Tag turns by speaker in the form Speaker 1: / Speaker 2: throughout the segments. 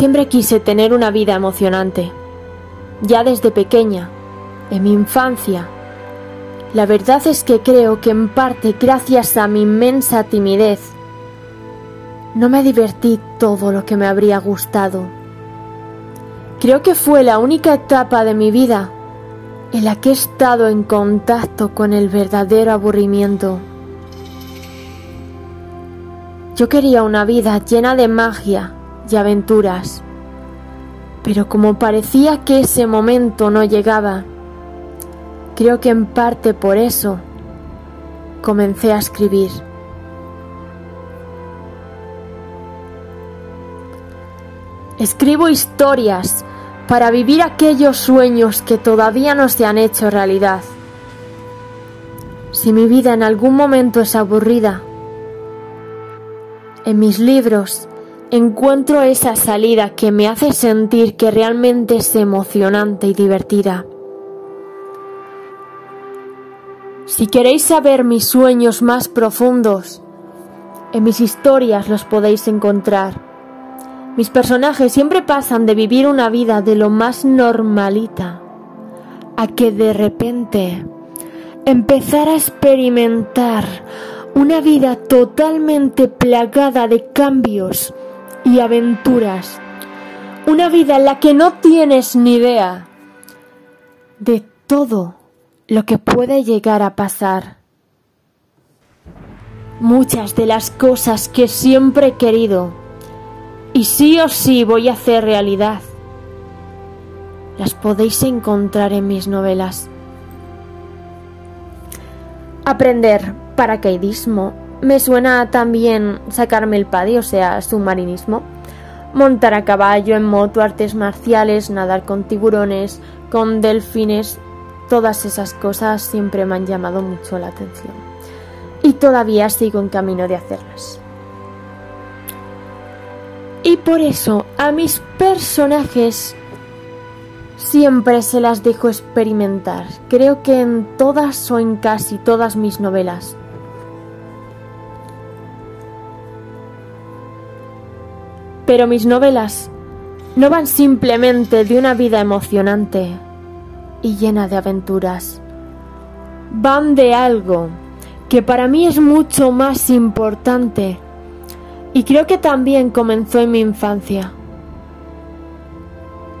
Speaker 1: Siempre quise tener una vida emocionante, ya desde pequeña, en mi infancia. La verdad es que creo que en parte gracias a mi inmensa timidez, no me divertí todo lo que me habría gustado. Creo que fue la única etapa de mi vida en la que he estado en contacto con el verdadero aburrimiento. Yo quería una vida llena de magia y aventuras, pero como parecía que ese momento no llegaba, creo que en parte por eso comencé a escribir. Escribo historias para vivir aquellos sueños que todavía no se han hecho realidad. Si mi vida en algún momento es aburrida, en mis libros encuentro esa salida que me hace sentir que realmente es emocionante y divertida. Si queréis saber mis sueños más profundos, en mis historias los podéis encontrar. Mis personajes siempre pasan de vivir una vida de lo más normalita a que de repente empezar a experimentar una vida totalmente plagada de cambios y aventuras. Una vida en la que no tienes ni idea de todo lo que puede llegar a pasar. Muchas de las cosas que siempre he querido y sí o sí voy a hacer realidad. Las podéis encontrar en mis novelas. Aprender paracaidismo. Me suena también sacarme el paddy, o sea, submarinismo. Montar a caballo, en moto, artes marciales, nadar con tiburones, con delfines. Todas esas cosas siempre me han llamado mucho la atención. Y todavía sigo en camino de hacerlas. Y por eso a mis personajes siempre se las dejo experimentar. Creo que en todas o en casi todas mis novelas. Pero mis novelas no van simplemente de una vida emocionante y llena de aventuras. Van de algo que para mí es mucho más importante y creo que también comenzó en mi infancia.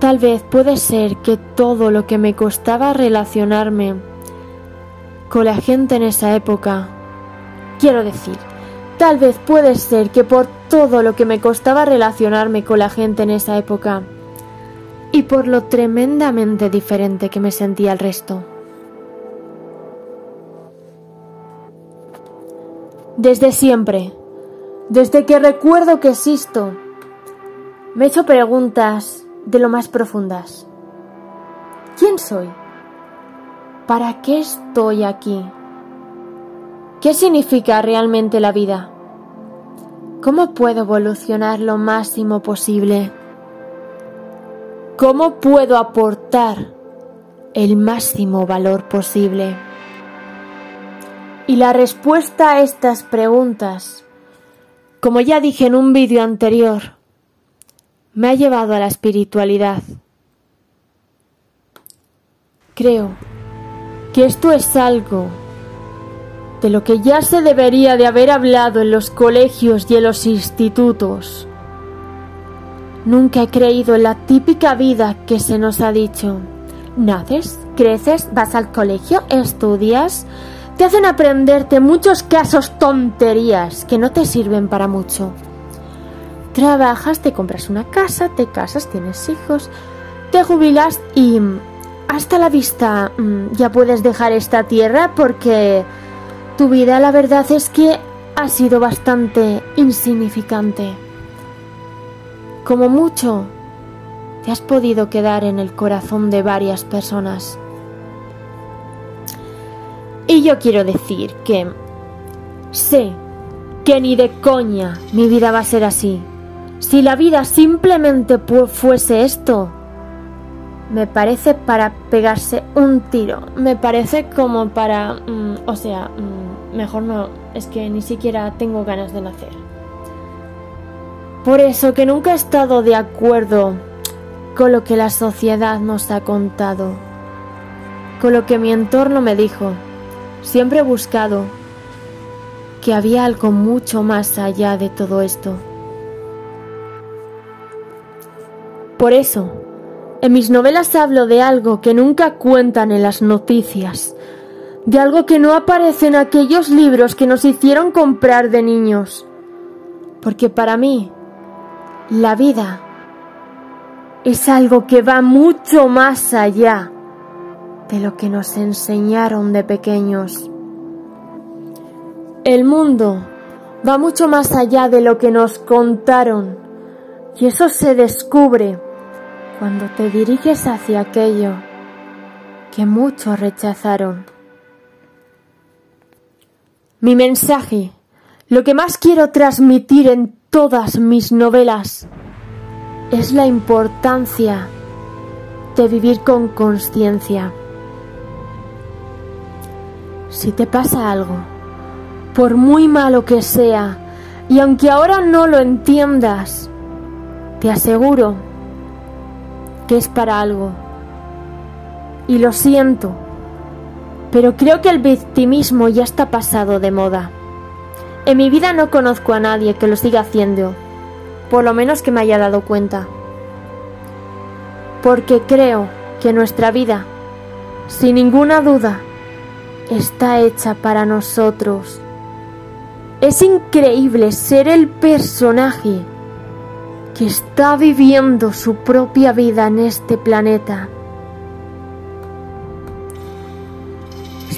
Speaker 1: Tal vez puede ser que todo lo que me costaba relacionarme con la gente en esa época, quiero decir, tal vez puede ser que por todo lo que me costaba relacionarme con la gente en esa época y por lo tremendamente diferente que me sentía el resto. Desde siempre, desde que recuerdo que existo, me he hecho preguntas de lo más profundas. ¿Quién soy? ¿Para qué estoy aquí? ¿Qué significa realmente la vida? ¿Cómo puedo evolucionar lo máximo posible? ¿Cómo puedo aportar el máximo valor posible? Y la respuesta a estas preguntas como ya dije en un vídeo anterior, me ha llevado a la espiritualidad. Creo que esto es algo de lo que ya se debería de haber hablado en los colegios y en los institutos. Nunca he creído en la típica vida que se nos ha dicho. Naces, creces, vas al colegio, estudias, te hacen aprenderte muchos casos tonterías que no te sirven para mucho. Trabajas, te compras una casa, te casas, tienes hijos, te jubilas y hasta la vista mm, ya puedes dejar esta tierra porque tu vida la verdad es que ha sido bastante insignificante. Como mucho, te has podido quedar en el corazón de varias personas. Y yo quiero decir que sé que ni de coña mi vida va a ser así. Si la vida simplemente fuese esto, me parece para pegarse un tiro. Me parece como para... Mm, o sea, mm, mejor no. Es que ni siquiera tengo ganas de nacer. Por eso que nunca he estado de acuerdo con lo que la sociedad nos ha contado, con lo que mi entorno me dijo. Siempre he buscado que había algo mucho más allá de todo esto. Por eso, en mis novelas hablo de algo que nunca cuentan en las noticias, de algo que no aparece en aquellos libros que nos hicieron comprar de niños. Porque para mí, la vida es algo que va mucho más allá de lo que nos enseñaron de pequeños. El mundo va mucho más allá de lo que nos contaron y eso se descubre cuando te diriges hacia aquello que muchos rechazaron. Mi mensaje, lo que más quiero transmitir en todas mis novelas, es la importancia de vivir con conciencia. Si te pasa algo, por muy malo que sea, y aunque ahora no lo entiendas, te aseguro que es para algo. Y lo siento, pero creo que el victimismo ya está pasado de moda. En mi vida no conozco a nadie que lo siga haciendo, por lo menos que me haya dado cuenta. Porque creo que nuestra vida, sin ninguna duda, está hecha para nosotros. Es increíble ser el personaje que está viviendo su propia vida en este planeta.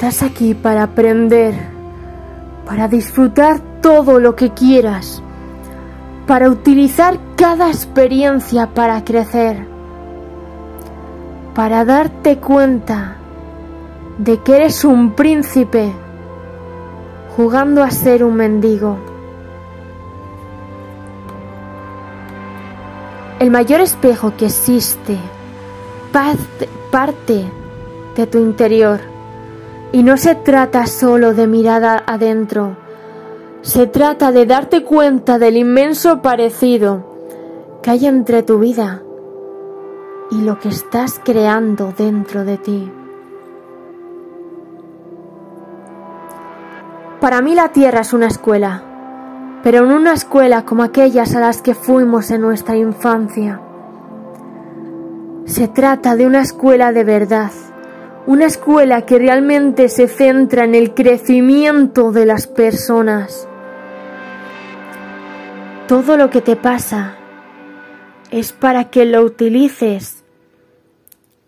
Speaker 1: Estás aquí para aprender, para disfrutar todo lo que quieras, para utilizar cada experiencia para crecer, para darte cuenta de que eres un príncipe jugando a ser un mendigo. El mayor espejo que existe parte de tu interior y no se trata solo de mirada adentro, se trata de darte cuenta del inmenso parecido que hay entre tu vida y lo que estás creando dentro de ti. Para mí la tierra es una escuela pero en una escuela como aquellas a las que fuimos en nuestra infancia. Se trata de una escuela de verdad, una escuela que realmente se centra en el crecimiento de las personas. Todo lo que te pasa es para que lo utilices,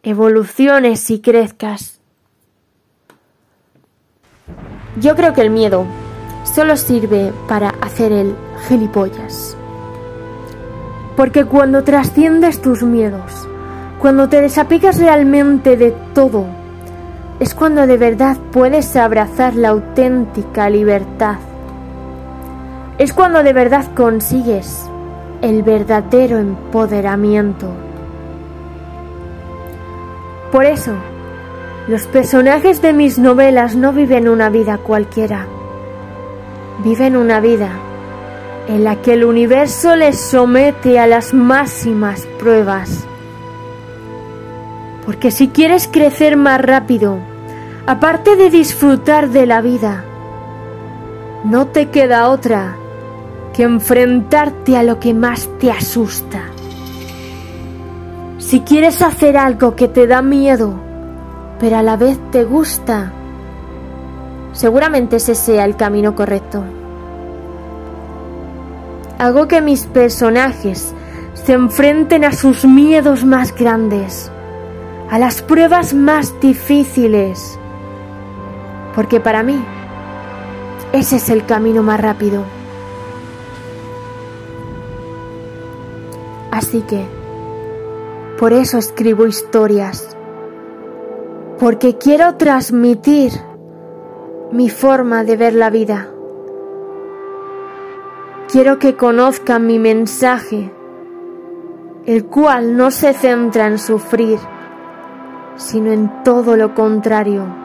Speaker 1: evoluciones y crezcas. Yo creo que el miedo solo sirve para hacer el gilipollas. Porque cuando trasciendes tus miedos, cuando te desapegas realmente de todo, es cuando de verdad puedes abrazar la auténtica libertad. Es cuando de verdad consigues el verdadero empoderamiento. Por eso, los personajes de mis novelas no viven una vida cualquiera viven una vida en la que el universo les somete a las máximas pruebas. Porque si quieres crecer más rápido, aparte de disfrutar de la vida, no te queda otra que enfrentarte a lo que más te asusta. Si quieres hacer algo que te da miedo, pero a la vez te gusta, Seguramente ese sea el camino correcto. Hago que mis personajes se enfrenten a sus miedos más grandes, a las pruebas más difíciles, porque para mí ese es el camino más rápido. Así que, por eso escribo historias, porque quiero transmitir mi forma de ver la vida. Quiero que conozcan mi mensaje, el cual no se centra en sufrir, sino en todo lo contrario.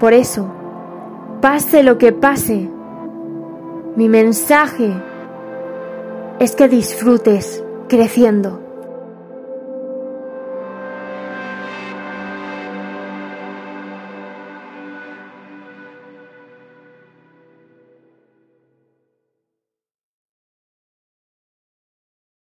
Speaker 1: Por eso, pase lo que pase, mi mensaje es que disfrutes creciendo.